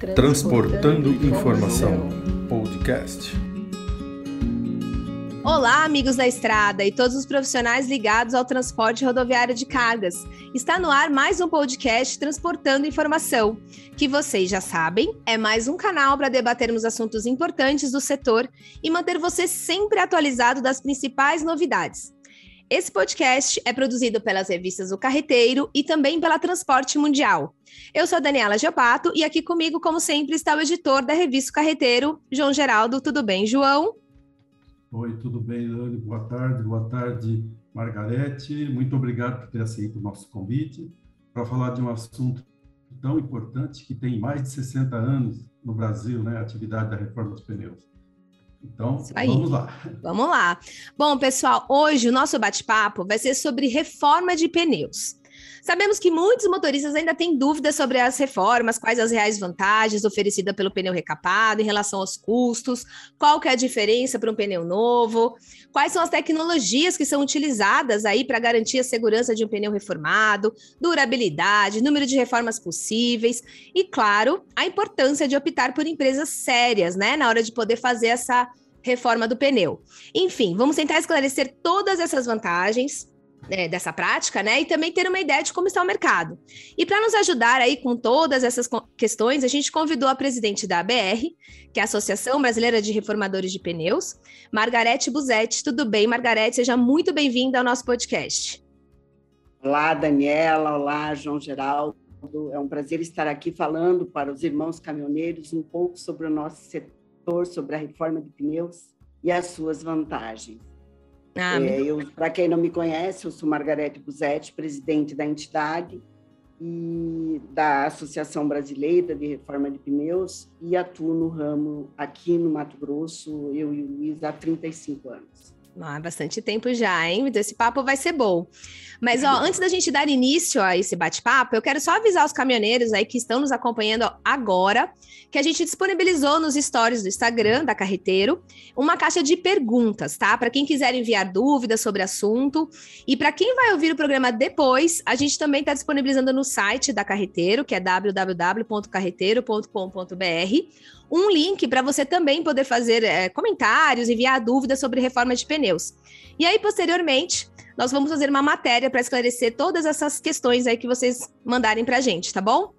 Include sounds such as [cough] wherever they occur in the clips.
Transportando Informação Podcast. Olá, amigos da estrada e todos os profissionais ligados ao transporte rodoviário de cargas. Está no ar mais um podcast Transportando Informação, que vocês já sabem, é mais um canal para debatermos assuntos importantes do setor e manter você sempre atualizado das principais novidades. Esse podcast é produzido pelas revistas O Carreteiro e também pela Transporte Mundial. Eu sou Daniela Geopato e aqui comigo, como sempre, está o editor da revista O Carreteiro, João Geraldo. Tudo bem, João? Oi, tudo bem, Dani? Boa tarde, boa tarde, Margarete. Muito obrigado por ter aceito o nosso convite para falar de um assunto tão importante que tem mais de 60 anos no Brasil, né? A atividade da reforma dos pneus. Então, vamos lá. Vamos lá. Bom, pessoal, hoje o nosso bate-papo vai ser sobre reforma de pneus. Sabemos que muitos motoristas ainda têm dúvidas sobre as reformas, quais as reais vantagens oferecidas pelo pneu recapado em relação aos custos, qual que é a diferença para um pneu novo, quais são as tecnologias que são utilizadas aí para garantir a segurança de um pneu reformado, durabilidade, número de reformas possíveis e, claro, a importância de optar por empresas sérias, né, na hora de poder fazer essa reforma do pneu. Enfim, vamos tentar esclarecer todas essas vantagens é, dessa prática, né? E também ter uma ideia de como está o mercado. E para nos ajudar aí com todas essas questões, a gente convidou a presidente da ABR, que é a Associação Brasileira de Reformadores de Pneus, Margarete Buzetti. Tudo bem, Margarete? Seja muito bem-vinda ao nosso podcast. Olá, Daniela. Olá, João Geraldo. É um prazer estar aqui falando para os irmãos caminhoneiros um pouco sobre o nosso setor, sobre a reforma de pneus e as suas vantagens. Ah, é, eu, para quem não me conhece, eu sou Margarete Buzetti, presidente da entidade e da Associação Brasileira de Reforma de Pneus e atuo no ramo aqui no Mato Grosso, eu e o Luiz, há 35 anos. Há bastante tempo já, hein? Esse papo vai ser bom. Mas, ó, antes da gente dar início a esse bate-papo, eu quero só avisar os caminhoneiros aí que estão nos acompanhando agora que a gente disponibilizou nos stories do Instagram da Carreteiro uma caixa de perguntas, tá? Para quem quiser enviar dúvidas sobre assunto. E para quem vai ouvir o programa depois, a gente também está disponibilizando no site da Carreteiro, que é www.carreteiro.com.br um link para você também poder fazer é, comentários, enviar dúvidas sobre reforma de pneus. E aí, posteriormente, nós vamos fazer uma matéria para esclarecer todas essas questões aí que vocês mandarem para a gente, tá bom?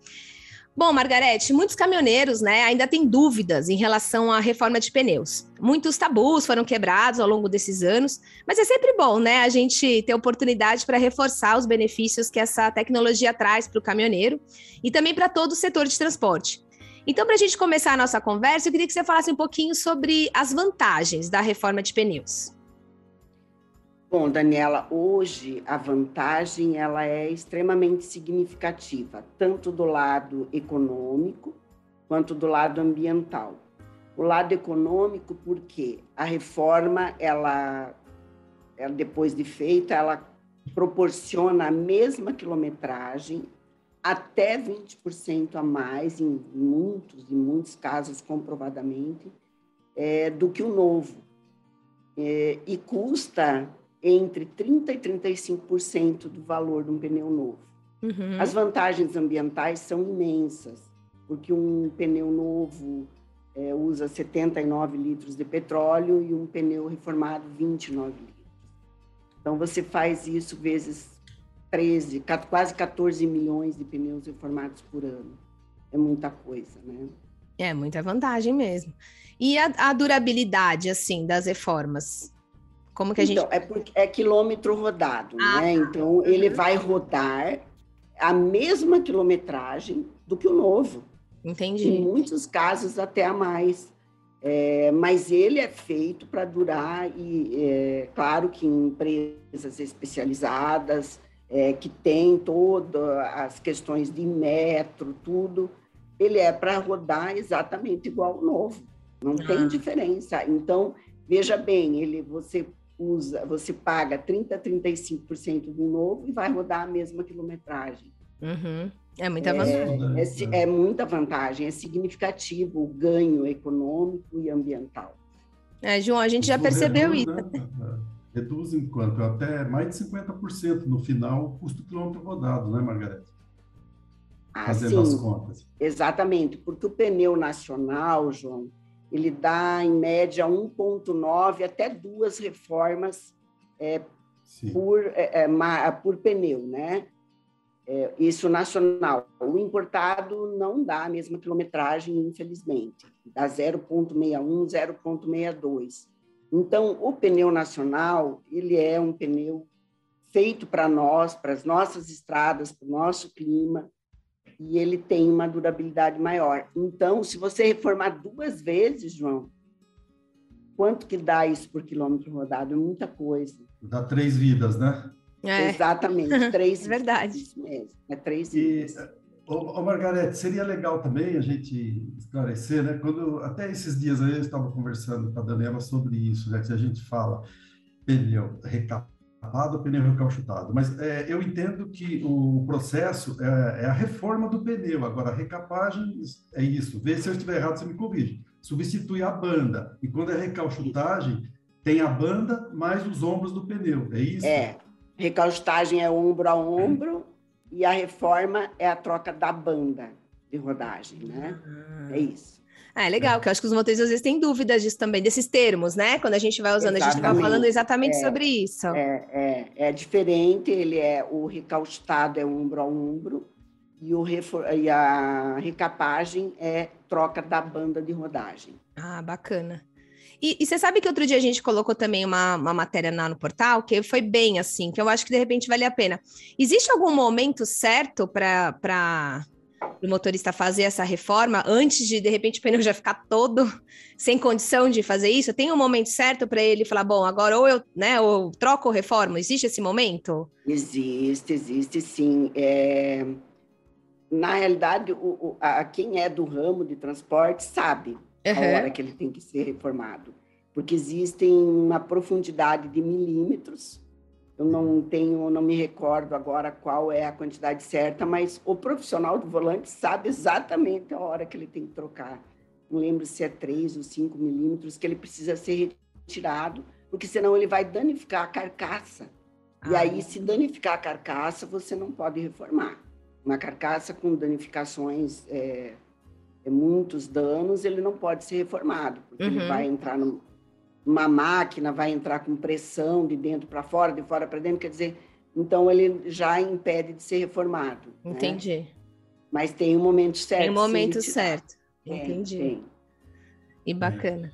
Bom, Margarete, muitos caminhoneiros né, ainda têm dúvidas em relação à reforma de pneus. Muitos tabus foram quebrados ao longo desses anos, mas é sempre bom né, a gente ter oportunidade para reforçar os benefícios que essa tecnologia traz para o caminhoneiro e também para todo o setor de transporte. Então, para a gente começar a nossa conversa, eu queria que você falasse um pouquinho sobre as vantagens da reforma de pneus. Bom, Daniela, hoje a vantagem ela é extremamente significativa, tanto do lado econômico quanto do lado ambiental. O lado econômico, porque a reforma, ela, ela depois de feita, ela proporciona a mesma quilometragem, até 20% a mais, em muitos e muitos casos comprovadamente, é, do que o novo. É, e custa entre 30% e 35% do valor de um pneu novo. Uhum. As vantagens ambientais são imensas, porque um pneu novo é, usa 79 litros de petróleo e um pneu reformado 29 litros. Então, você faz isso vezes 13, quase 14 milhões de pneus reformados por ano. É muita coisa, né? É muita vantagem mesmo. E a, a durabilidade, assim, das reformas? Como que a então, gente. É, porque é quilômetro rodado, ah, né? Tá. Então, ele uhum. vai rodar a mesma quilometragem do que o novo. Entendi. Em muitos casos, até a mais. É, mas ele é feito para durar, e é, claro que em empresas especializadas, é, que tem todas as questões de metro, tudo, ele é para rodar exatamente igual ao novo. Não ah. tem diferença. Então, veja bem, ele você usa, você paga 30, 35% do novo e vai rodar a mesma quilometragem. Uhum. É muita vantagem. É, é, é, muita vantagem, é significativo o ganho econômico e ambiental. É, João, a gente já percebeu isso. Reduz em quanto? Até mais de 50% no final o custo quilômetro rodado, né, Margarete? fazendo as contas. Exatamente, porque o pneu nacional, João, ele dá em média 1,9 até duas reformas é, por, é, é, por pneu, né? É, isso nacional. O importado não dá a mesma quilometragem, infelizmente, dá 0,61, 0,62. Então, o pneu nacional, ele é um pneu feito para nós, para as nossas estradas, para o nosso clima, e ele tem uma durabilidade maior. Então, se você reformar duas vezes, João, quanto que dá isso por quilômetro rodado? É muita coisa. Dá três vidas, né? É. Exatamente, três [laughs] é verdade. Isso mesmo, é três e, ô, ô, Margarete, seria legal também a gente esclarecer, né? Quando até esses dias aí eu estava conversando com a Daniela sobre isso, né? Que a gente fala pneu recapado, pneu recalchutado, mas é, eu entendo que o processo é, é, a reforma do pneu. Agora, a recapagem é isso. Vê se eu estiver errado, você me corrige. Substitui a banda. E quando é recalchutagem, tem a banda mais os ombros do pneu. É isso? É. Recaustagem é ombro a ombro e a reforma é a troca da banda de rodagem, né? É isso. Ah, é legal, que eu acho que os motoristas às vezes têm dúvidas disso também, desses termos, né? Quando a gente vai usando, exatamente. a gente estava falando exatamente é, sobre isso. É, é, é, diferente, ele é o recaustado é ombro a ombro e, o refor, e a recapagem é troca da banda de rodagem. Ah, bacana. E, e, você sabe que outro dia a gente colocou também uma, uma matéria lá no portal, que foi bem assim, que eu acho que de repente vale a pena. Existe algum momento certo para o motorista fazer essa reforma antes de, de repente, o pneu já ficar todo [laughs] sem condição de fazer isso? Tem um momento certo para ele falar, bom, agora ou eu, né, ou troco ou reformo? Existe esse momento? Existe, existe sim. É... Na realidade, o, o, a, quem é do ramo de transporte sabe uhum. a hora que ele tem que ser reformado, porque existem uma profundidade de milímetros. Eu não tenho, não me recordo agora qual é a quantidade certa, mas o profissional do volante sabe exatamente a hora que ele tem que trocar. Não lembro se é 3 ou 5 milímetros que ele precisa ser retirado, porque senão ele vai danificar a carcaça. Ah. E aí, se danificar a carcaça, você não pode reformar. Uma carcaça com danificações é, é muitos danos, ele não pode ser reformado, porque uhum. ele vai entrar numa máquina, vai entrar com pressão de dentro para fora, de fora para dentro, quer dizer, então ele já impede de ser reformado. Né? Entendi. Né? Mas tem um momento certo. Tem um momento certo. Entendi. Tem. E bacana.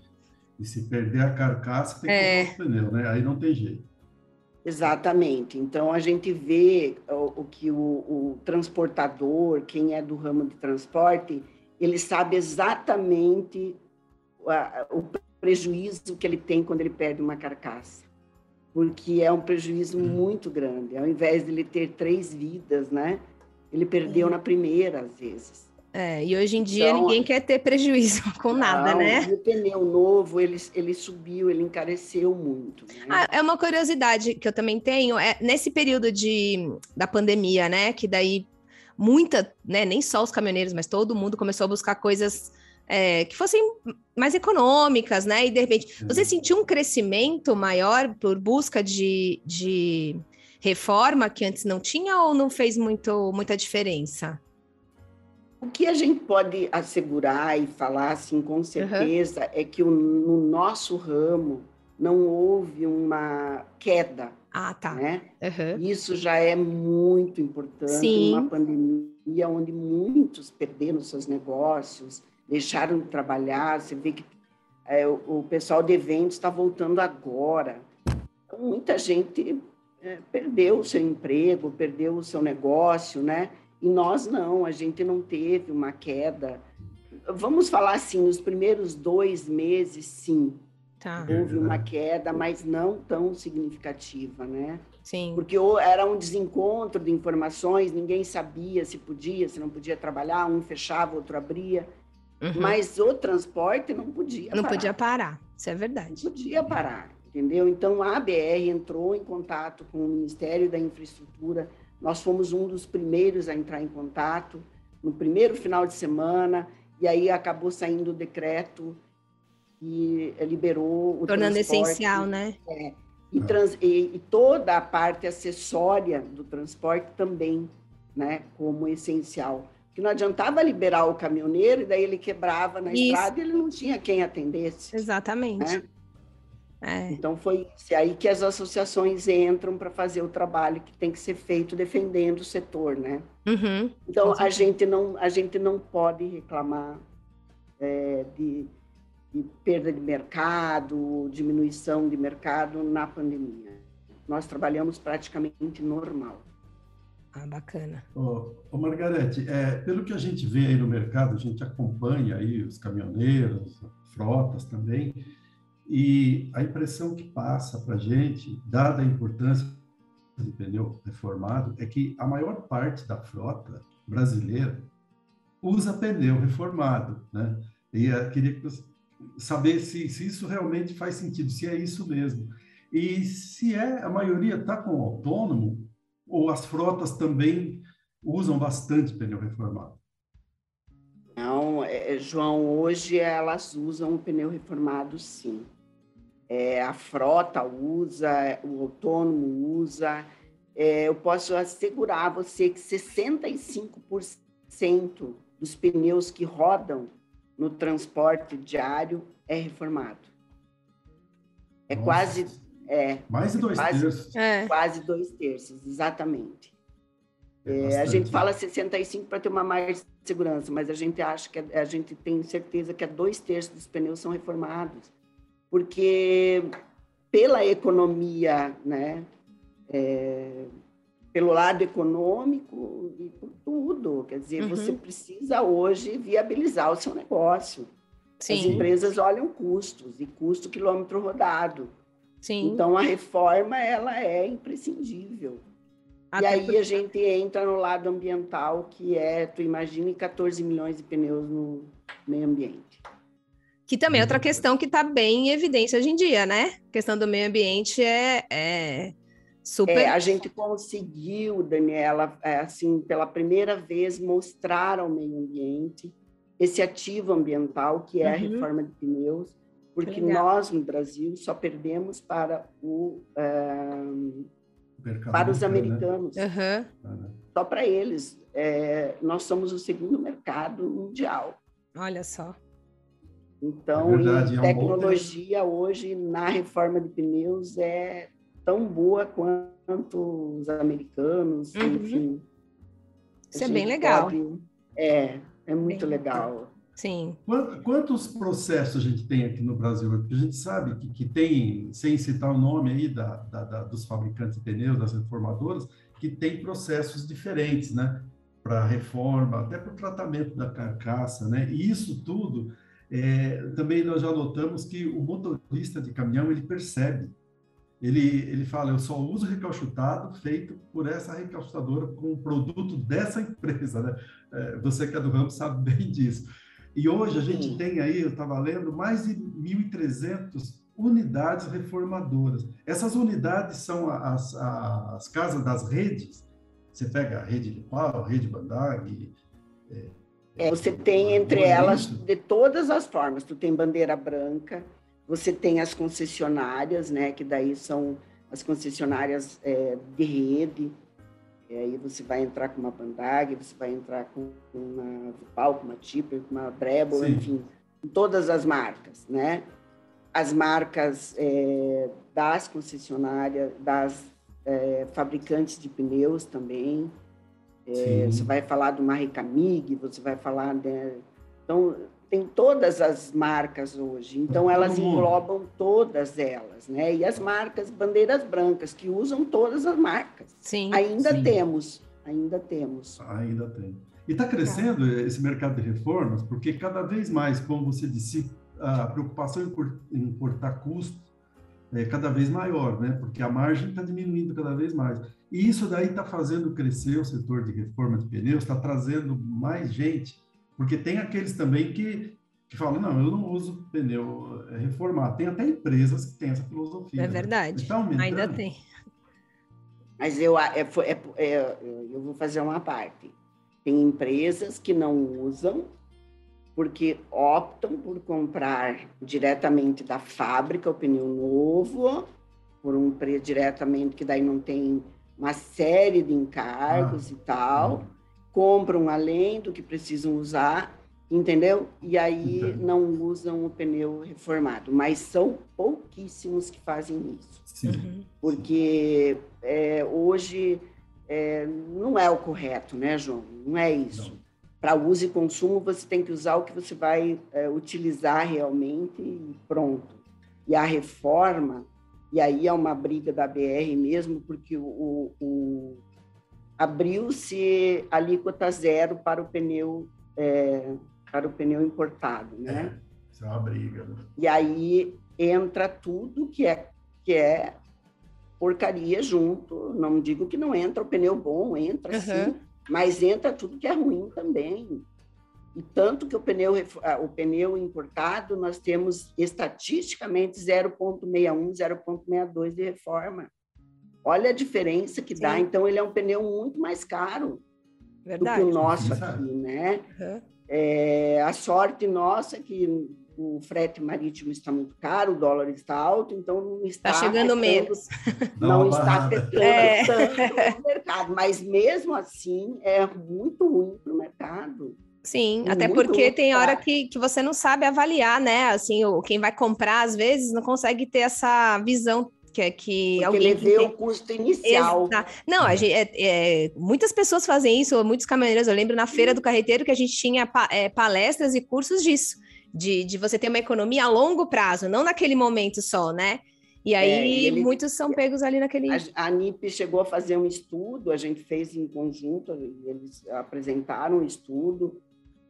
E se perder a carcaça, tem que é. o pneu, né? Aí não tem jeito. Exatamente. Então a gente vê o, o que o, o transportador, quem é do ramo de transporte, ele sabe exatamente o prejuízo que ele tem quando ele perde uma carcaça, porque é um prejuízo uhum. muito grande. Ao invés de ele ter três vidas, né? Ele perdeu é. na primeira, às vezes. É, e hoje em dia então, ninguém quer ter prejuízo [laughs] com não, nada, né? o pneu novo, ele, ele subiu, ele encareceu muito. Né? Ah, é uma curiosidade que eu também tenho, é nesse período de, da pandemia, né? Que daí muita, né, nem só os caminhoneiros, mas todo mundo começou a buscar coisas é, que fossem mais econômicas, né? E de repente, você sentiu um crescimento maior por busca de, de reforma que antes não tinha ou não fez muito, muita diferença? O que a gente pode assegurar e falar assim com certeza uhum. é que o, no nosso ramo não houve uma queda ah, tá. Né? Uhum. Isso já é muito importante. Sim. Uma pandemia onde muitos perderam seus negócios, deixaram de trabalhar. Você vê que é, o, o, pessoal de eventos está voltando agora. Então, muita gente é, perdeu o seu emprego, perdeu o seu negócio, né? E nós não, a gente não teve uma queda. Vamos falar assim, nos primeiros dois meses, sim, Tá. Houve uma queda, mas não tão significativa, né? Sim. Porque era um desencontro de informações, ninguém sabia se podia, se não podia trabalhar, um fechava, outro abria. Uhum. Mas o transporte não podia Não parar. podia parar, isso é verdade. Não podia parar, entendeu? Então, a ABR entrou em contato com o Ministério da Infraestrutura, nós fomos um dos primeiros a entrar em contato no primeiro final de semana, e aí acabou saindo o decreto que liberou o Tornando essencial, né? É, e, trans, e, e, toda a parte acessória do transporte também, né, como essencial. que não adiantava liberar o caminhoneiro, e daí ele quebrava na Isso. estrada e ele não tinha quem atendesse. Exatamente. né? É. Então foi isso. E aí que as associações entram para fazer o trabalho que tem que ser feito defendendo o setor, né? Uhum. Então a gente não a gente não pode reclamar é, de perda de mercado, diminuição de mercado na pandemia. Nós trabalhamos praticamente normal. Ah, bacana. Ô, ô Margarete, é, pelo que a gente vê aí no mercado, a gente acompanha aí os caminhoneiros, frotas também, e a impressão que passa para a gente, dada a importância do pneu reformado, é que a maior parte da frota brasileira usa pneu reformado, né? E eu queria que você- saber se, se isso realmente faz sentido, se é isso mesmo. E se é, a maioria está com autônomo, ou as frotas também usam bastante pneu reformado? Não, é, João, hoje elas usam o pneu reformado, sim. É, a frota usa, o autônomo usa. É, eu posso assegurar a você que 65% dos pneus que rodam no transporte diário é reformado. É Nossa, quase, é, Mais de dois quase- terços. É. quase dois terços, exatamente. É É, a gente fala 65 para ter uma mais de segurança, mas a gente acha que é- a gente tem certeza que é dois terços dos pneus são reformados, porque pela economia, né, é, pelo lado econômico e por tudo, quer dizer, Uhum. você precisa hoje viabilizar o seu negócio. As Sim, empresas olham custos e custo quilômetro rodado. sim. Então a reforma ela é imprescindível. Até e aí porque- a gente entra no lado ambiental, que é, tu imagine 14 milhões de pneus no meio ambiente. Que também é outra questão que está bem em evidência hoje em dia, né? A questão do meio ambiente é, é super. É, a gente conseguiu, Daniela, é, assim, pela primeira vez, mostrar ao meio ambiente esse ativo ambiental, que é a Uhum. reforma de pneus, porque legal. nós, no Brasil, só perdemos para, o, ah, Mercado para os americano, americanos. Né? Só para eles. É, nós somos o segundo mercado mundial. Olha só. Então, É verdade, em é um tecnologia hoje na reforma de pneus é tão boa quanto os americanos, Uhum. enfim. Isso é bem legal. pode- É, é muito Bem legal. Sim. Quan- Quantos processos a gente tem aqui no Brasil? Porque a gente sabe que, que tem, sem citar o nome aí da, da- da- dos fabricantes de pneus, das reformadoras, que tem processos diferentes, né? Para reforma, até para o tratamento da carcaça, né? E isso tudo, é, também nós já notamos que o motorista de caminhão, ele percebe. Ele, ele fala, eu só uso recalchutado feito por essa recalchutadora com o produto dessa empresa, né? É, você que é do ramo sabe bem [laughs] disso. E hoje a gente Sim. tem aí, eu estava lendo, mais de 1.300 unidades reformadoras. Essas unidades são as, as casas das redes. Você pega a rede de pau, a rede Bandag. É, você tem entre elas de todas as formas. Tu tem bandeira branca, você tem as concessionárias, né? Que daí são as concessionárias é, de rede. E aí você vai entrar com uma Bandag, você vai entrar com uma Vipal, com uma Tipper, com uma Brebo, Sim. enfim, todas as marcas, né? As marcas é, das concessionárias, das é, fabricantes de pneus também. É, você vai falar de uma Recamig, você vai falar de... Então, tem todas as marcas hoje. Então, elas englobam todas elas, né? E as marcas bandeiras brancas, que usam todas as marcas. Sim. Ainda Sim. temos, ainda temos. Ainda tem. E está crescendo esse mercado de reformas, porque cada vez mais, como você disse, a preocupação em cortar custo é cada vez maior, né? Porque a margem está diminuindo cada vez mais. E isso daí está fazendo crescer o setor de reforma de pneus, está trazendo mais gente, porque tem aqueles também que, que falam, não, eu não uso pneu é, reformado. Tem até empresas que têm essa filosofia. É né? verdade. Está aumentando. Ainda tem. Mas eu, é, é, é, eu vou fazer uma parte. Tem empresas que não usam porque optam por comprar diretamente da fábrica o pneu novo, por um preço diretamente, que daí não tem uma série de encargos e tal. Compram além do que precisam usar, entendeu? E aí Entendi. não usam o pneu reformado, mas são pouquíssimos que fazem isso. Sim. Uhum. Porque é, hoje é, não é o correto, né, João? Não é isso. Para uso e consumo, você tem que usar o que você vai é, utilizar realmente e pronto. E a reforma, e aí é uma briga da BR mesmo, porque o, o abriu-se alíquota zero para o pneu é, para o pneu importado, né? É, isso é uma briga. Né? E aí entra tudo que é que é porcaria junto. Não digo que não entra o pneu bom, entra uhum. sim, mas entra tudo que é ruim também. E tanto que o pneu, o pneu importado, nós temos estatisticamente 0,61, 0,62 de reforma. Olha a diferença que Sim. dá. Então, ele é um pneu muito mais caro Verdade. do que o nosso aqui, né? Uhum. É, a sorte nossa é que o frete marítimo está muito caro, o dólar está alto, então não está, está chegando menos. [laughs] Não, não está afetando é. tanto o mercado, mas mesmo assim é muito ruim para o mercado. Sim, muito até porque tem hora que, que você não sabe avaliar, né? Assim, o, quem vai comprar, às vezes, não consegue ter essa visão que é que Porque alguém ele vê o custo inicial. Exato. Não, a gente, é, é, muitas pessoas fazem isso, muitos caminhoneiros. Eu lembro na feira do carreteiro que a gente tinha pa, é, palestras e cursos disso de, de você ter uma economia a longo prazo, não naquele momento só, né? E aí é, ele, muitos são pegos ali naquele. A, a NIP chegou a fazer um estudo, a gente fez em conjunto, eles apresentaram um estudo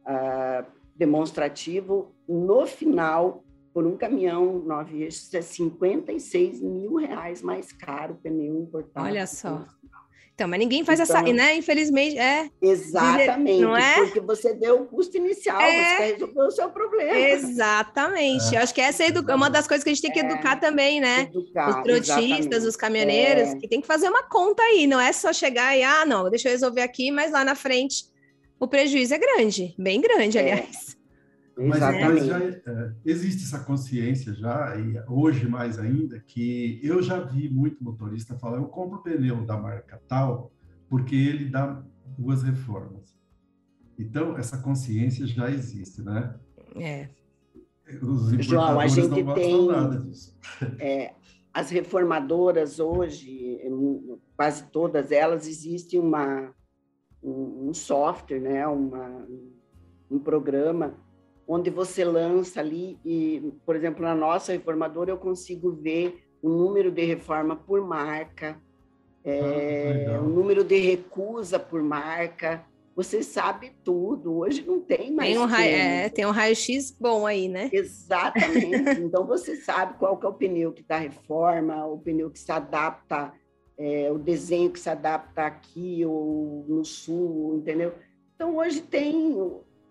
uh, demonstrativo. No final, por um caminhão nove eixos, é 56 mil reais mais caro o pneu importado. Olha só. Então, mas ninguém faz então, essa, né? Infelizmente, é. Exatamente, não é? porque você deu o custo inicial, é, você resolveu o seu problema. Exatamente. É. Eu acho que essa é uma das coisas que a gente tem que é. educar também, né? Educar, os trotistas, exatamente. os caminhoneiros, é. que tem que fazer uma conta aí, não é só chegar e, ah, não, deixa eu resolver aqui, mas lá na frente o prejuízo é grande, bem grande, é. Aliás. Mas, já é, existe essa consciência já, e hoje mais ainda, que eu já vi muito motorista falar, eu compro pneu da marca tal, porque ele dá duas reformas. Então, essa consciência já existe, né? É. Os João, a gente tem é, as reformadoras hoje, quase todas elas, existe uma, um, um software, né? uma, um programa onde você lança ali e, por exemplo, na nossa reformadora eu consigo ver o número de reforma por marca, é, ah, o número de recusa por marca. Você sabe tudo. Hoje não tem mais. Tem um, raio, é, tem um raio-x bom aí, né? Exatamente. [laughs] então você sabe qual que é o pneu que dá reforma, o pneu que se adapta, é, o desenho que se adapta aqui ou no sul, entendeu? Então hoje tem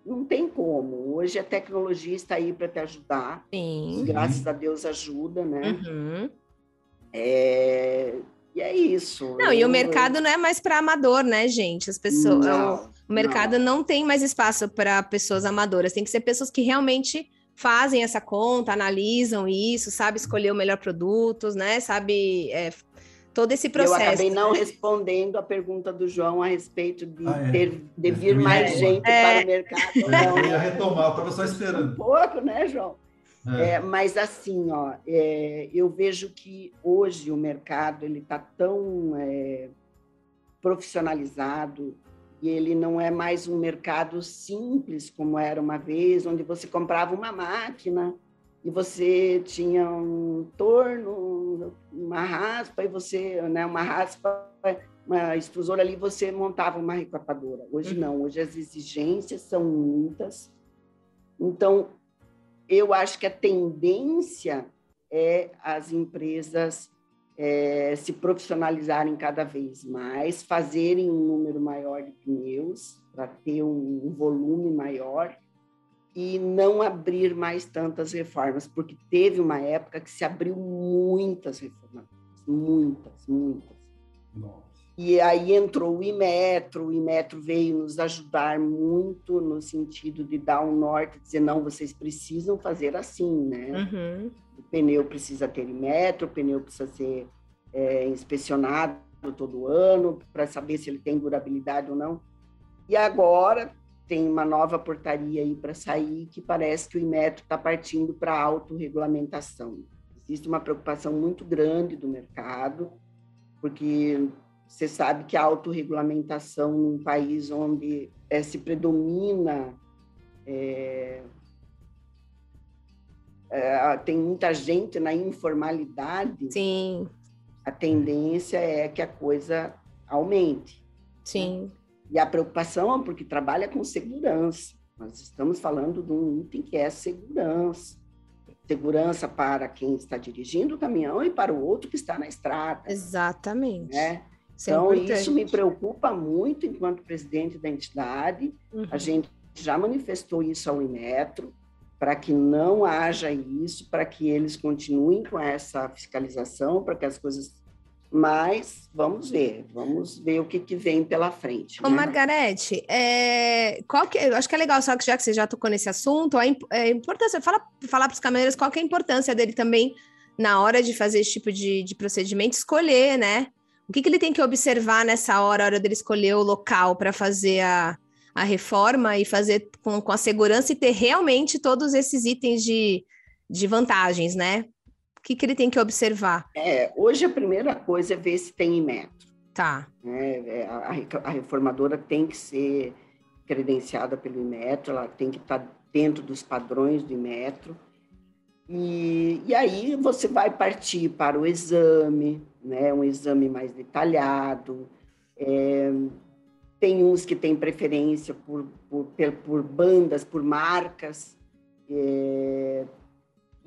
não tem como. Hoje a tecnologia está aí para te ajudar. Sim. Graças a Deus ajuda, né? Uhum. É... E é isso. Não, eu... e o mercado não é mais para amador, né, gente? As pessoas. Não, o mercado não. não tem mais espaço para pessoas amadoras. Tem que ser pessoas que realmente fazem essa conta, analisam isso, sabe escolher o melhor produto, né? Sabe é, todo esse processo. Eu acabei não respondendo a pergunta do João a respeito de, ah, é. ter, de vir mais gente é. para o mercado. Eu ia retomar, estava só esperando. Um pouco, né, João? É. é mas assim, ó, é, eu vejo que hoje o mercado ele está tão é, profissionalizado e ele não é mais um mercado simples como era uma vez, onde você comprava uma máquina e você tinha um torno, uma raspa, e você, né, uma raspa, uma extrusora ali, você montava uma recapadora. Hoje uhum. não, hoje as exigências são muitas. Então, eu acho que a tendência é as empresas é, se profissionalizarem cada vez mais, fazerem um número maior de pneus para ter um, um volume maior e não abrir mais tantas reformas, porque teve uma época que se abriu muitas reformas, muitas, muitas. Nossa. E aí entrou o Imetro, o Imetro veio nos ajudar muito no sentido de dar um norte, dizer, não, vocês precisam fazer assim, né? Uhum. O pneu precisa ter Imetro, o pneu precisa ser é, inspecionado todo ano para saber se ele tem durabilidade ou não. E agora tem uma nova portaria aí para sair que parece que o Inmetro está partindo para a autorregulamentação. Existe uma preocupação muito grande do mercado, porque você sabe que a autorregulamentação num país onde é, se predomina é, é, tem muita gente na informalidade, Sim. a tendência é que a coisa aumente. Sim. E a preocupação é porque trabalha com segurança. Nós estamos falando de um item que é segurança. Segurança para quem está dirigindo o caminhão e para o outro que está na estrada. Exatamente. Né? Isso é então, importante. isso me preocupa muito enquanto presidente da entidade. Uhum. A gente já manifestou isso ao Inmetro, para que não haja isso, para que eles continuem com essa fiscalização, para que as coisas. Mas vamos ver, vamos ver o que, que vem pela frente. Ô, né? Margarete, é, qual que, eu acho que é legal, só que já que você já tocou nesse assunto, a, é, importância, fala, falar para os caminhoneiros qual que é a importância dele também na hora de fazer esse tipo de, de procedimento, escolher, né? O que, que ele tem que observar nessa hora, a hora dele escolher o local para fazer a, a reforma e fazer com, com a segurança e ter realmente todos esses itens de, de vantagens, né? O que, que ele tem que observar? É, hoje a primeira coisa é ver se tem Inmetro. Tá, Né? É, A, a reformadora tem que ser credenciada pelo Inmetro, ela tem que estar dentro dos padrões do Inmetro. E, e aí você vai partir para o exame, né? um exame mais detalhado. É, tem uns que têm preferência por, por, por bandas, por marcas, é,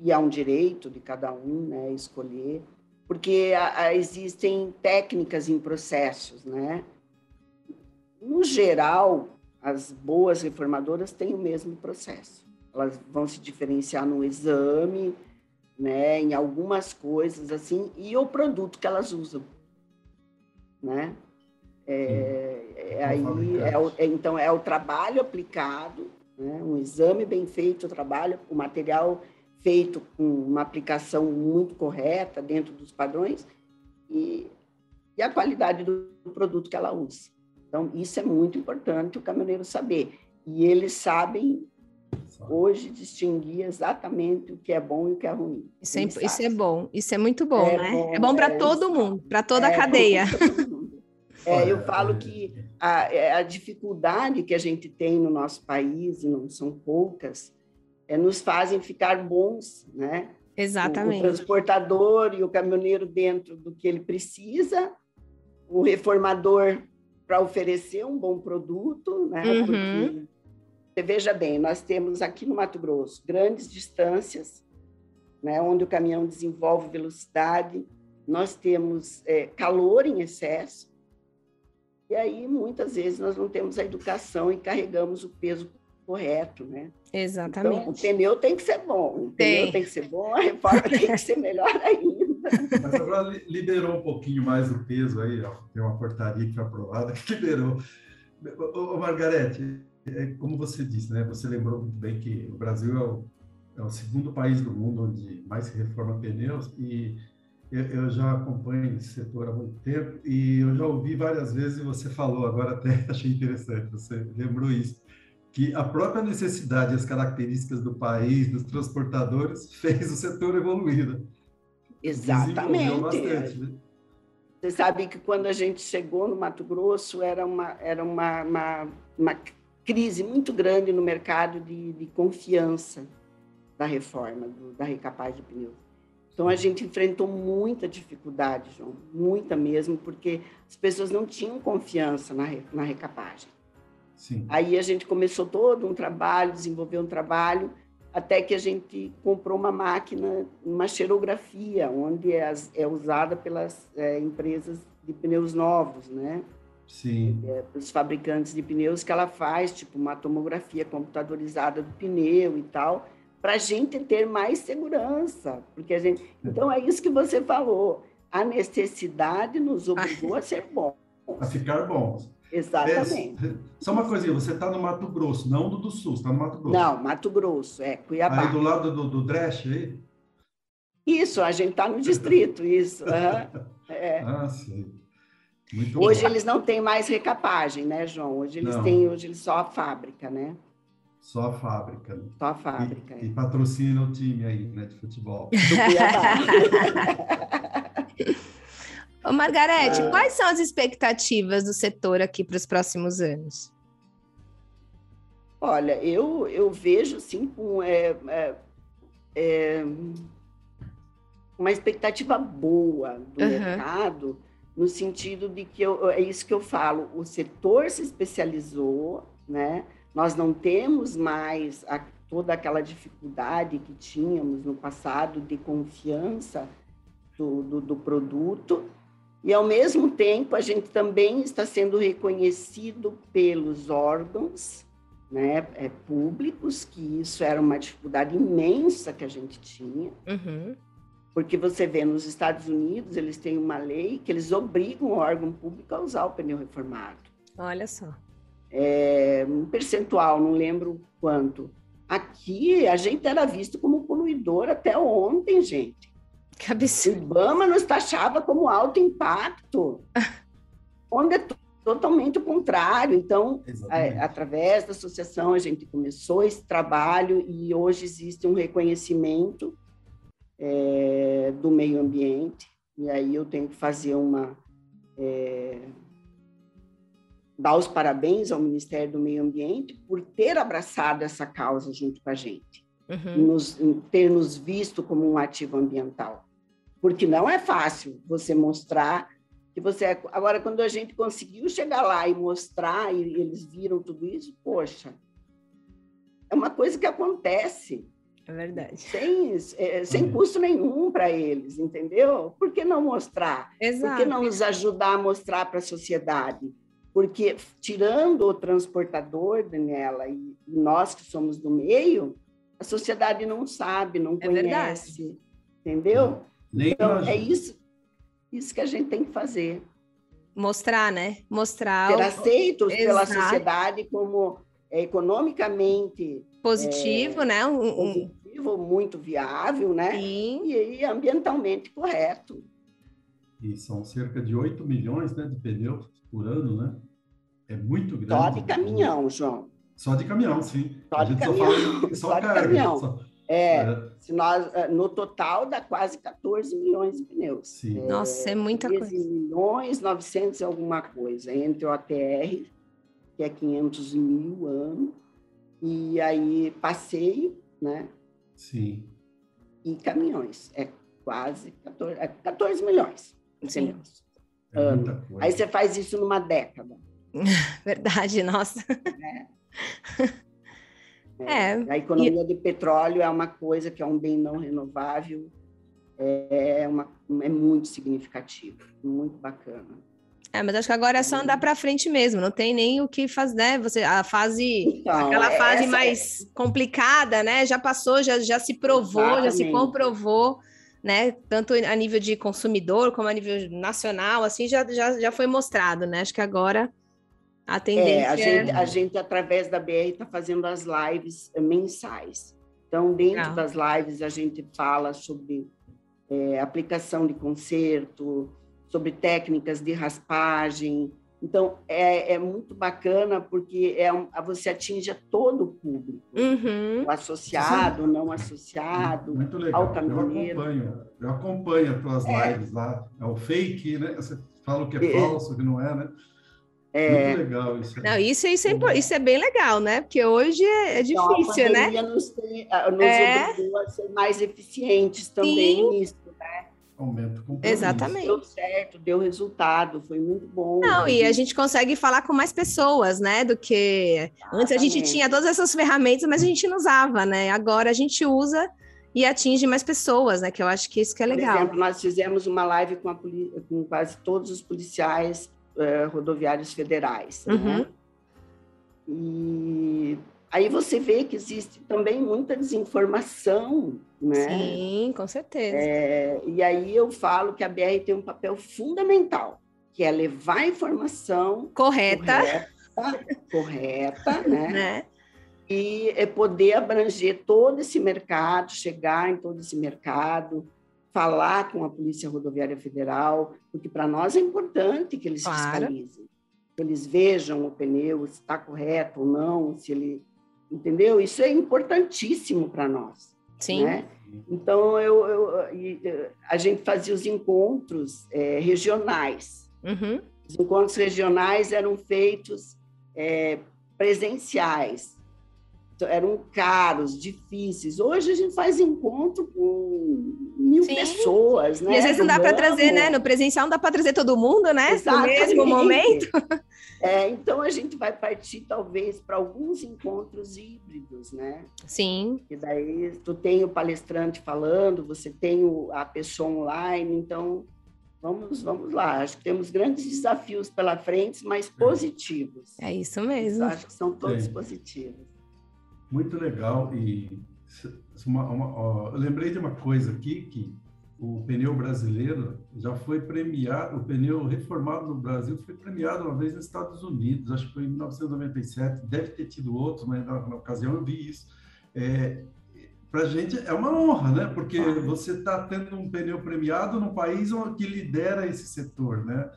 e há um direito de cada um né, escolher, porque a- a- existem técnicas em processos. Né? No geral, as boas reformadoras têm o mesmo processo. Elas vão se diferenciar no exame, né, em algumas coisas assim, e o produto que elas usam, né? É, é aí, é o- é- então é o trabalho aplicado, né, um exame bem feito, o trabalho, o material feito com uma aplicação muito correta dentro dos padrões e, e a qualidade do produto que ela usa. Então isso é muito importante o caminhoneiro saber e eles sabem hoje distinguir exatamente o que é bom e o que é ruim. isso é, isso é bom, isso é muito bom, É né? bom, é bom para é, todo mundo, para toda a É, cadeia. [laughs] É, eu falo é- que a, a dificuldade que a gente tem no nosso país, e não são poucas, nos fazem ficar bons, né? O- O, Exatamente. transportador e o caminhoneiro dentro do que ele precisa, o reformador para oferecer um bom produto, né? Uhum. Porque você veja bem, nós temos aqui no Mato Grosso grandes distâncias, né? Onde o caminhão desenvolve velocidade, nós temos é, calor em excesso, e aí muitas vezes nós não temos a educação e carregamos o peso correto, né? Então, o Exatamente. pneu tem que ser bom, o Tem. pneu tem que ser bom, a reforma tem que ser melhor [laughs] ainda. Mas agora li- liberou um pouquinho mais o peso aí, ó, tem uma portaria que foi aprovada que [laughs] liberou. Ô, ô, Margarete, é, como você disse, né? Você lembrou muito bem que o Brasil é o, é o segundo país do mundo onde mais se reforma pneus e eu, eu já acompanho esse setor há muito tempo e eu já ouvi várias vezes e você falou, agora até [laughs] achei interessante, você lembrou isso, que a própria necessidade e as características do país, dos transportadores, [laughs] fez o setor evoluir. né? Exatamente. bastante, né? Você sabe que quando a gente chegou no Mato Grosso era uma, era uma, uma, uma crise muito grande no mercado de, de confiança da reforma, do, da recapagem de pneus. Então a gente enfrentou muita dificuldade, João, muita mesmo, porque as pessoas não tinham confiança na, na recapagem. Sim. Aí a gente começou todo um trabalho, desenvolveu um trabalho, até que a gente comprou uma máquina, uma xerografia, onde é, é usada pelas é, empresas de pneus novos, né? Sim. Os fabricantes de pneus que ela faz, tipo uma tomografia computadorizada do pneu e tal, para a gente ter mais segurança, porque a gente. Então é isso que você falou. A necessidade nos obrigou a ser bom. A ficar bom. Exatamente. É, só uma coisinha, você está no Mato Grosso, não do, do Sul, está no Mato Grosso. Não, Mato Grosso, é Cuiabá. Aí do lado do, do Dresch aí? Isso, a gente está no distrito, isso. aham. [laughs] É. Ah, sim. Muito hoje bom. eles não têm mais recapagem, né, João? Hoje eles não. têm, hoje eles só a fábrica, né? Só a fábrica. Só a fábrica. E, é. e patrocina o time aí, né, de futebol. [laughs] Ô, Margarete, ah. quais são as expectativas do setor aqui para os próximos anos? Olha, eu, eu vejo, assim, com é, é, é uma expectativa boa do uhum. mercado, no sentido de que eu, é isso que eu falo, o setor se especializou, né? Nós não temos mais a, toda aquela dificuldade que tínhamos no passado de confiança do, do, do produto, e, ao mesmo tempo, a gente também está sendo reconhecido pelos órgãos né, é, públicos, que isso era uma dificuldade imensa que a gente tinha. Uhum. Porque você vê nos Estados Unidos, eles têm uma lei que eles obrigam o órgão público a usar o pneu reformado. Olha só. É, um percentual, não lembro quanto. Aqui, a gente era visto como poluidor até ontem, gente. Que absurdo. O Ibama nos taxava como alto impacto, [laughs] onde é totalmente o contrário. Então, é, através da associação, a gente começou esse trabalho e hoje existe um reconhecimento é, do meio ambiente. E aí eu tenho que fazer uma. É, dar os parabéns ao Ministério do Meio Ambiente por ter abraçado essa causa junto com a gente, uhum. nos, ter nos visto como um ativo ambiental porque não é fácil você mostrar que você é. Agora, quando a gente conseguiu chegar lá e mostrar, e eles viram tudo isso, poxa, é uma coisa que acontece. É verdade. Sem, é, sem uhum. custo nenhum para eles, entendeu? Por que não mostrar? Exato. Por que não nos ajudar a mostrar para a sociedade? Porque, tirando o transportador, Daniela, e nós que somos do meio, a sociedade não sabe, não é conhece, verdade. entendeu? Nem então, é isso, isso que a gente tem que fazer. Mostrar, né? Mostrar. Ser aceitos Exato. pela sociedade como é, economicamente positivo, é, né? Um, positivo, muito viável, né? Sim. E, e, ambientalmente correto. E são cerca de 8 milhões né, de pneus por ano, né? É muito grande. Só de caminhão, João. Só de caminhão, sim. Só a caminhão. Só, fala, só, só de carga, caminhão. Só... É, é, se nós, é, no total dá quase 14 milhões de pneus. Sim. É, Nossa, é muita 13 coisa. milhões, 900 e alguma coisa, entre o ATR, que é 500 mil ano, e aí passeio, né? Sim. E caminhões, é quase 14, é 14 milhões de pneus. É ano. Aí você faz isso numa década. [laughs] Verdade, nossa. É. [laughs] É, a economia e... de petróleo é uma coisa que é um bem não renovável, é, uma, é muito significativo, muito bacana. É, mas acho que agora é só andar para frente mesmo, não tem nem o que fazer, né? Você, a fase, então, aquela é, fase mais é... complicada, né? Já passou, já, já se provou, Exatamente. já se comprovou, né? Tanto a nível de consumidor como a nível nacional, assim, já, já, já foi mostrado, né? Acho que agora a tendência é, a, gente, a gente, através da BR, está fazendo as lives eh, mensais. Então, dentro das lives, a gente fala sobre é, aplicação de conserto, sobre técnicas de raspagem. Então, é, é muito bacana porque é um, você atinge todo o público, uhum. o associado, Sim. não associado, muito legal. Eu acompanho, eu acompanho as tuas é. lives lá. É o fake, né? Você fala o que é, é. falso, o que não é, né? É... Muito legal isso. Não, isso, isso, é, isso é bem legal, né? Porque hoje é, é difícil, então, né? Nos, tem, nos é... obrigou a ser mais eficientes também Sim. nisso, né? Aumento Exatamente. Deu certo, deu resultado, foi muito bom. Não, e a gente consegue falar com mais pessoas, né? Do que Exatamente. antes a gente tinha todas essas ferramentas, mas a gente não usava, né? Agora a gente usa e atinge mais pessoas, né? Que eu acho que isso que é legal. Por exemplo, nós fizemos uma live com, a, com quase todos os policiais é, rodoviários federais. Né? Uhum. Né? E aí você vê que existe também muita desinformação, né? Sim, com certeza. É, e aí eu falo que a BR tem um papel fundamental, que é levar a informação correta, correta, correta [laughs] né? né? E é poder abranger todo esse mercado, chegar em todo esse mercado, falar com a Polícia Rodoviária Federal, porque para nós é importante que eles Claro. fiscalizem, que eles vejam o pneu, se está correto ou não, se ele. Entendeu? Isso é importantíssimo para nós. Sim. Né? Então, eu, eu- a gente fazia os encontros eh, regionais. Uhum. Os encontros regionais eram feitos eh, presenciais. Então, Eram caros, difíceis. Hoje a gente faz encontro com mil Sim. pessoas, né? E às vezes não dá para trazer, né? No presencial não dá para trazer todo mundo, né? No Exatamente. mesmo momento. [laughs] É, então a gente vai partir talvez para alguns encontros híbridos, né? Sim. E daí tu tem o palestrante falando, você tem o- a pessoa online, então vamos, vamos lá. Acho que temos grandes desafios pela frente, mas positivos. É isso mesmo. Acho que são todos Sim. positivos. Muito legal. E uma- uma- ó, eu lembrei de uma coisa aqui, que o pneu brasileiro já foi premiado, o pneu reformado no Brasil foi premiado uma vez nos Estados Unidos, acho que foi em 1997, deve ter tido outros, mas na, na ocasião eu vi isso. É, para a gente é uma honra, né? Porque você está tendo um pneu premiado no país que lidera esse setor, né?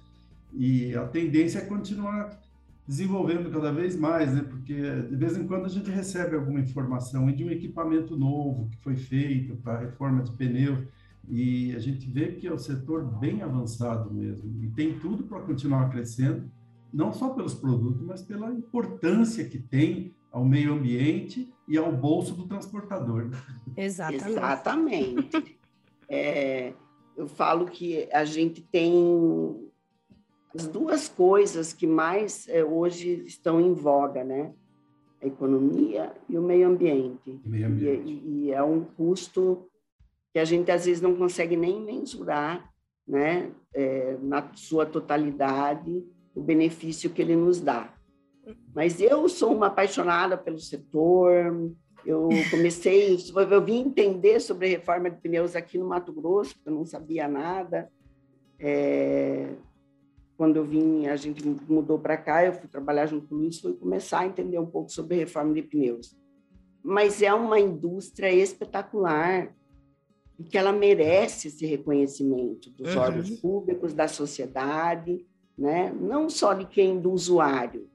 E a tendência é continuar desenvolvendo cada vez mais, né? Porque de vez em quando a gente recebe alguma informação de um equipamento novo que foi feito para reforma de pneu e a gente vê que é um setor bem avançado mesmo e tem tudo para continuar crescendo, não só pelos produtos, mas pela importância que tem ao meio ambiente e ao bolso do transportador. Exatamente. Exatamente. É, eu falo que a gente tem as duas coisas que mais é, hoje estão em voga, né? A economia e o meio ambiente. Meio E, ambiente. e- e é um custo que a gente às vezes não consegue nem mensurar, né? É, na sua totalidade, o benefício que ele nos dá. Mas eu sou uma apaixonada pelo setor. Eu comecei, eu vim entender sobre reforma de pneus aqui no Mato Grosso, porque eu não sabia nada. É, quando eu vim, a gente mudou para cá, eu fui trabalhar junto com o Luiz, fui começar a entender um pouco sobre reforma de pneus. Mas é uma indústria espetacular e que ela merece esse reconhecimento dos Uhum. órgãos públicos, da sociedade, né? não só de quem, do usuário,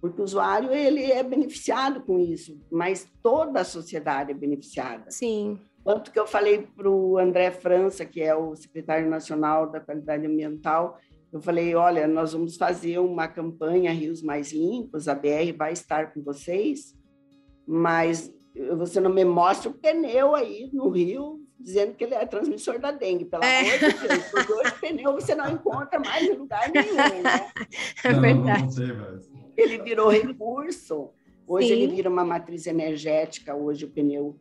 porque o usuário ele é beneficiado com isso, mas toda a sociedade é beneficiada. Sim. Tanto que eu falei para o André França, que é o secretário nacional da qualidade ambiental, eu falei, olha, nós vamos fazer uma campanha Rios Mais Limpos, a BR vai estar com vocês, mas você não me mostra o pneu aí no rio dizendo que ele é transmissor da dengue, pelo É. amor de Deus, porque hoje pneu você não encontra mais em lugar nenhum, né? [laughs] É Não, verdade. Não, sei mais. ele virou recurso. Hoje Sim. ele vira uma matriz energética. Hoje o pneu,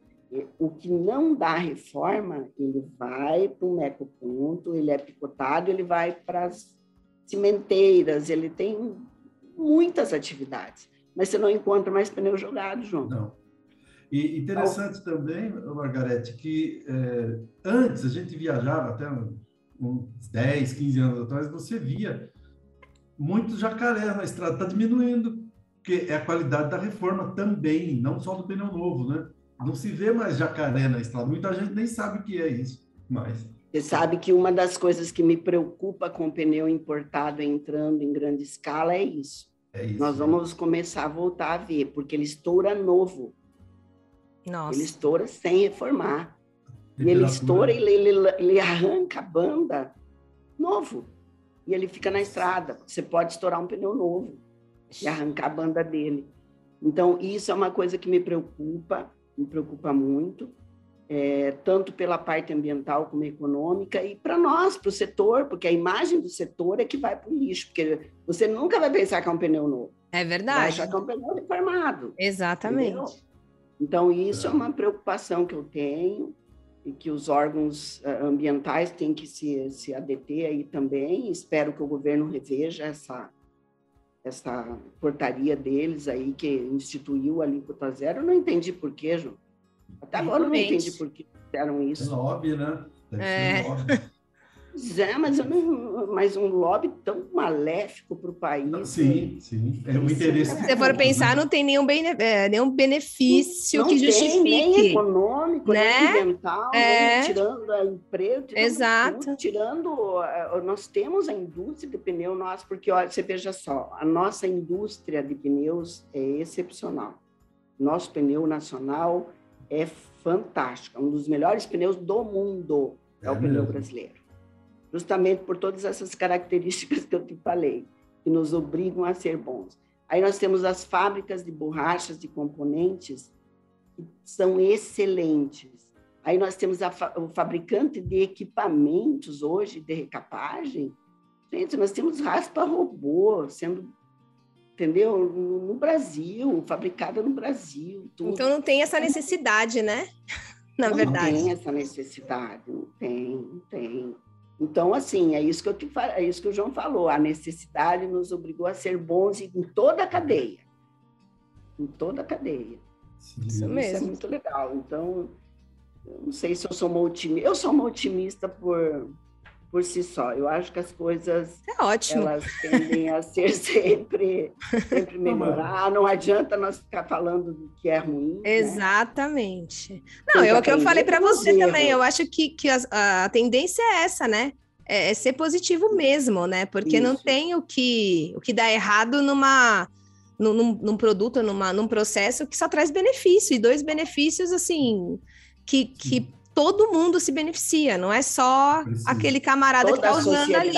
o que não dá reforma, ele vai para um ecoponto, ele é picotado, ele vai para as cimenteiras, ele tem muitas atividades. Mas você não encontra mais pneu jogado, João. Não. E interessante também, Margarete, que é, antes a gente viajava, até uns 10, 15 anos atrás, você via muitos jacarés na estrada, está diminuindo, porque é a qualidade da reforma também, não só do pneu novo, né? Não se vê mais jacaré na estrada, muita gente nem sabe o que é isso, mas... Você sabe que uma das coisas que me preocupa com o pneu importado entrando em grande escala é isso. É isso. Nós vamos começar a voltar a ver, porque ele estoura novo. Nossa. Ele estoura sem reformar. E ele estoura, ele, ele, ele arranca a banda novo. E ele fica na estrada. Você pode estourar um pneu novo e arrancar a banda dele. Então, isso é uma coisa que me preocupa, me preocupa muito, é, tanto pela parte ambiental como econômica, e para nós, para o setor, porque a imagem do setor é que vai para o lixo, porque você nunca vai pensar que é um pneu novo, É vai verdade. achar que é um pneu reformado. Exatamente. Entendeu? Então, isso é uma preocupação que eu tenho e que os órgãos eh, ambientais têm que se, se adeter aí também. Espero que o governo reveja essa, essa portaria deles aí, que instituiu a alíquota zero. Eu não entendi por quê, João. Até agora eu não entendi por que fizeram É isso. lobby, né? Deve É. ser lobby. é, mas, eu não, mas um lobby tão maléfico para o país. Sim, sim. É o interesse. Se você for pensar, não tem nenhum, bene, é, nenhum benefício não que tem, justifique. Nem econômico, né? nem ambiental, É. nem tirando a emprego. tirando Exato. tudo, tirando. eh, Nós temos a indústria de pneu, nós, porque olha, você veja só, a nossa indústria de pneus é excepcional. Nosso pneu nacional é fantástico, é um dos melhores pneus do mundo, é, É o pneu mesmo. brasileiro. Justamente por todas essas características [laughs] que eu te falei, que nos obrigam a ser bons. Aí nós temos as fábricas de borrachas, de componentes, que são excelentes. Aí nós temos a fa- o fabricante de equipamentos hoje, de recapagem. Gente, nós temos raspa robô sendo, entendeu? No no Brasil, fabricada no Brasil. Tudo. Então não tem essa necessidade, né? [laughs] Na não verdade. tem essa necessidade, não tem, não tem. Então, assim, é isso que eu te é isso que o João falou. A necessidade nos obrigou a ser bons em toda a cadeia. Em toda a cadeia. Sim. Isso Isso é mesmo. muito legal. Então, eu não sei se eu sou uma otimista. Eu sou uma otimista por, por si só. Eu acho que as coisas É ótimo. elas tendem a ser [laughs] sempre, sempre Não, melhorar. Não adianta nós ficar falando do que é ruim. né? Exatamente. Não, Tem é que o que eu falei para você também. Eu acho que, que as- a, tendência é essa, né? É, é ser positivo mesmo, né? Porque não Isso. tem o que, o que dá errado numa, num, num- num produto, numa, num processo que só traz benefício. E dois benefícios, assim, que, que todo mundo se beneficia. Não é só Precisa. aquele camarada que Toda está a usando ali,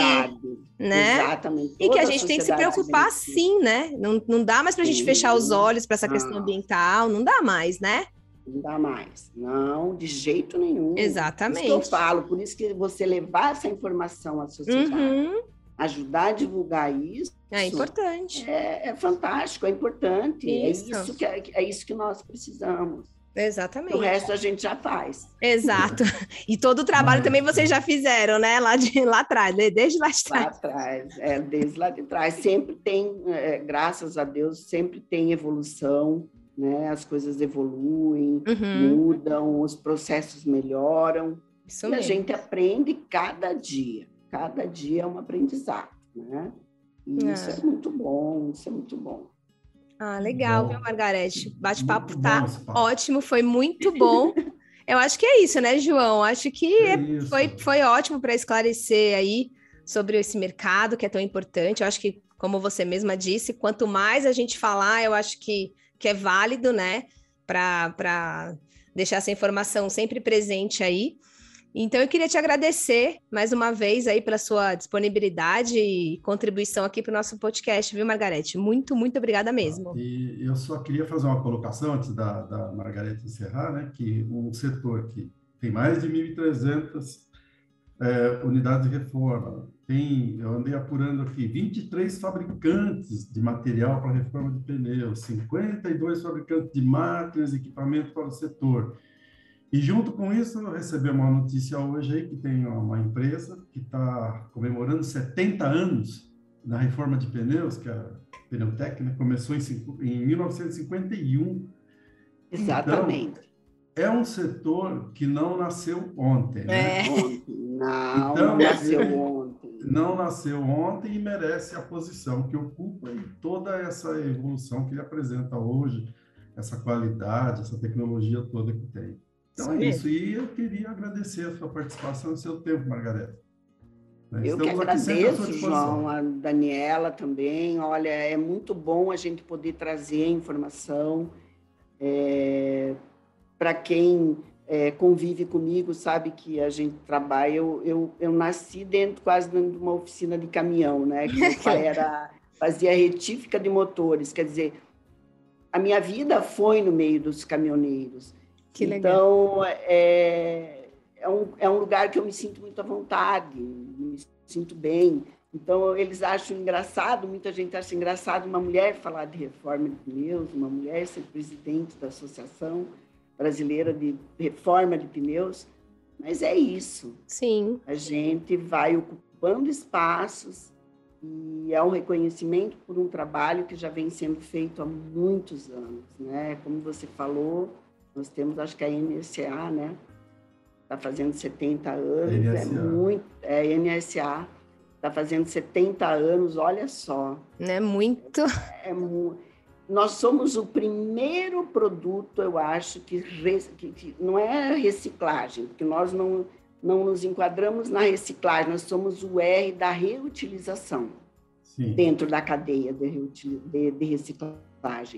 né? Exatamente. E que a gente tem que se preocupar beneficia. sim, né? Não, não dá mais para a gente Sim. fechar os olhos para essa questão Não. ambiental, não dá mais, né? Não dá mais. Não, de jeito nenhum. Exatamente. Isso que eu falo, por isso que você levar essa informação à sociedade, Uhum. ajudar a divulgar isso, É importante. é, é fantástico, é importante. É Isso. isso que, é, é isso que nós precisamos. Exatamente. O resto a gente já faz. Exato. E todo o trabalho também vocês já fizeram, né? Lá, de, lá atrás, né? desde lá de Lá trás. atrás, é, desde lá de trás. Sempre tem, é, graças a Deus, sempre tem evolução, né? As coisas evoluem, Uhum. mudam, os processos melhoram. Isso e a mesmo. gente aprende cada dia. Cada dia é um aprendizado, né? E isso É. é muito bom, isso é muito bom. Ah, legal, Bom. viu, Margarete? Bate-papo tá ótimo, foi muito bom. [laughs] Eu acho que é isso, né, João? Acho que É é- foi, foi ótimo para esclarecer aí sobre esse mercado que é tão importante. Eu acho que, como você mesma disse, quanto mais a gente falar, eu acho que, que é válido, né, para deixar essa informação sempre presente aí. Então, eu queria te agradecer mais uma vez aí pela sua disponibilidade e contribuição aqui para o nosso podcast, viu, Margarete? Muito, muito obrigada mesmo. E eu só queria fazer uma colocação antes da, da Margareta encerrar, né? Que um setor que tem mais de 1.300 é, unidades de reforma, tem, eu andei apurando aqui, 23 fabricantes de material para reforma de pneus, 52 fabricantes de máquinas e equipamentos para o setor. E junto com isso, eu recebi uma notícia hoje aí que tem uma empresa que está comemorando 70 anos da reforma de pneus, que é a Pneutec, né? começou em, em 1951. Exatamente. É um setor que não nasceu ontem, né? É. Não, Então, não nasceu ontem. Não nasceu ontem e merece a posição que ocupa e toda essa evolução que ele apresenta hoje, essa qualidade, essa tecnologia toda que tem. Então é Isso. E eu queria agradecer a sua participação e o seu tempo, Margareta. Né? Eu que Estamos sua agradeço. João, a Daniela também. Olha, é muito bom a gente poder trazer informação para quem é, convive comigo, sabe que a gente trabalha. Eu, eu, eu nasci dentro quase dentro de uma oficina de caminhão, né? Que meu [laughs] pai era, fazia retífica de motores, quer dizer, a minha vida foi no meio dos caminhoneiros. Que legal. Então, é, é, um, é um lugar que eu me sinto muito à vontade, me sinto bem. Então, eles acham engraçado, muita gente acha engraçado uma mulher falar de reforma de pneus, uma mulher ser presidente da Associação Brasileira de Reforma de Pneus, mas é isso. Sim, A gente vai ocupando espaços e é um reconhecimento por um trabalho que já vem sendo feito há muitos anos, né? Como você falou, nós temos, acho que a NSA, né? está fazendo 70 anos, NSA. é muito, é NSA, está fazendo 70 anos, olha só. É muito. É, é, nós somos o primeiro produto, eu acho, que, que, que, não é reciclagem, porque nós não, não nos enquadramos na reciclagem, nós somos o R da reutilização Sim. dentro da cadeia de, de, de reciclagem,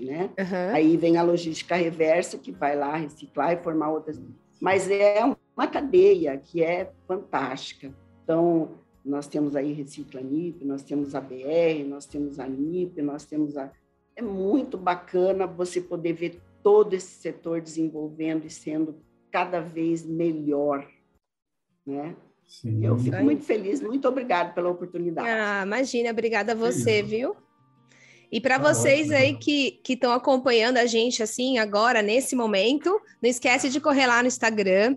né? Uhum. Aí vem a logística reversa, que vai lá reciclar e formar outras. Mas é uma cadeia que é fantástica. Então, nós temos aí Recicla NIP, nós temos a BR, nós temos a NIP, nós temos a é muito bacana você poder ver todo esse setor desenvolvendo e sendo cada vez melhor, né? Sim. Eu fico muito feliz, muito obrigada pela oportunidade. Ah, imagina, obrigada a você, Sim. viu? E para tá vocês aí que estão acompanhando a gente assim agora, nesse momento, não esquece de correr lá no Instagram.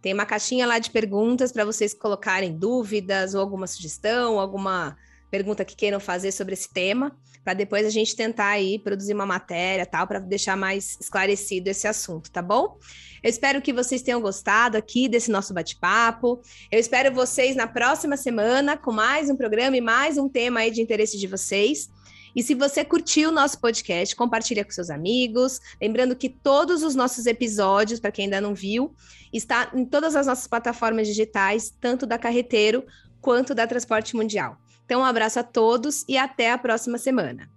Tem uma caixinha lá de perguntas para vocês colocarem dúvidas ou alguma sugestão, alguma pergunta que queiram fazer sobre esse tema, para depois a gente tentar aí produzir uma matéria tal para deixar mais esclarecido esse assunto, tá bom? Eu espero que vocês tenham gostado aqui desse nosso bate-papo. Eu espero vocês na próxima semana com mais um programa e mais um tema aí de interesse de vocês. E se você curtiu o nosso podcast, compartilha com seus amigos. Lembrando que todos os nossos episódios, para quem ainda não viu, está em todas as nossas plataformas digitais, tanto da Carreteiro quanto da Transporte Mundial. Então, um abraço a todos e até a próxima semana.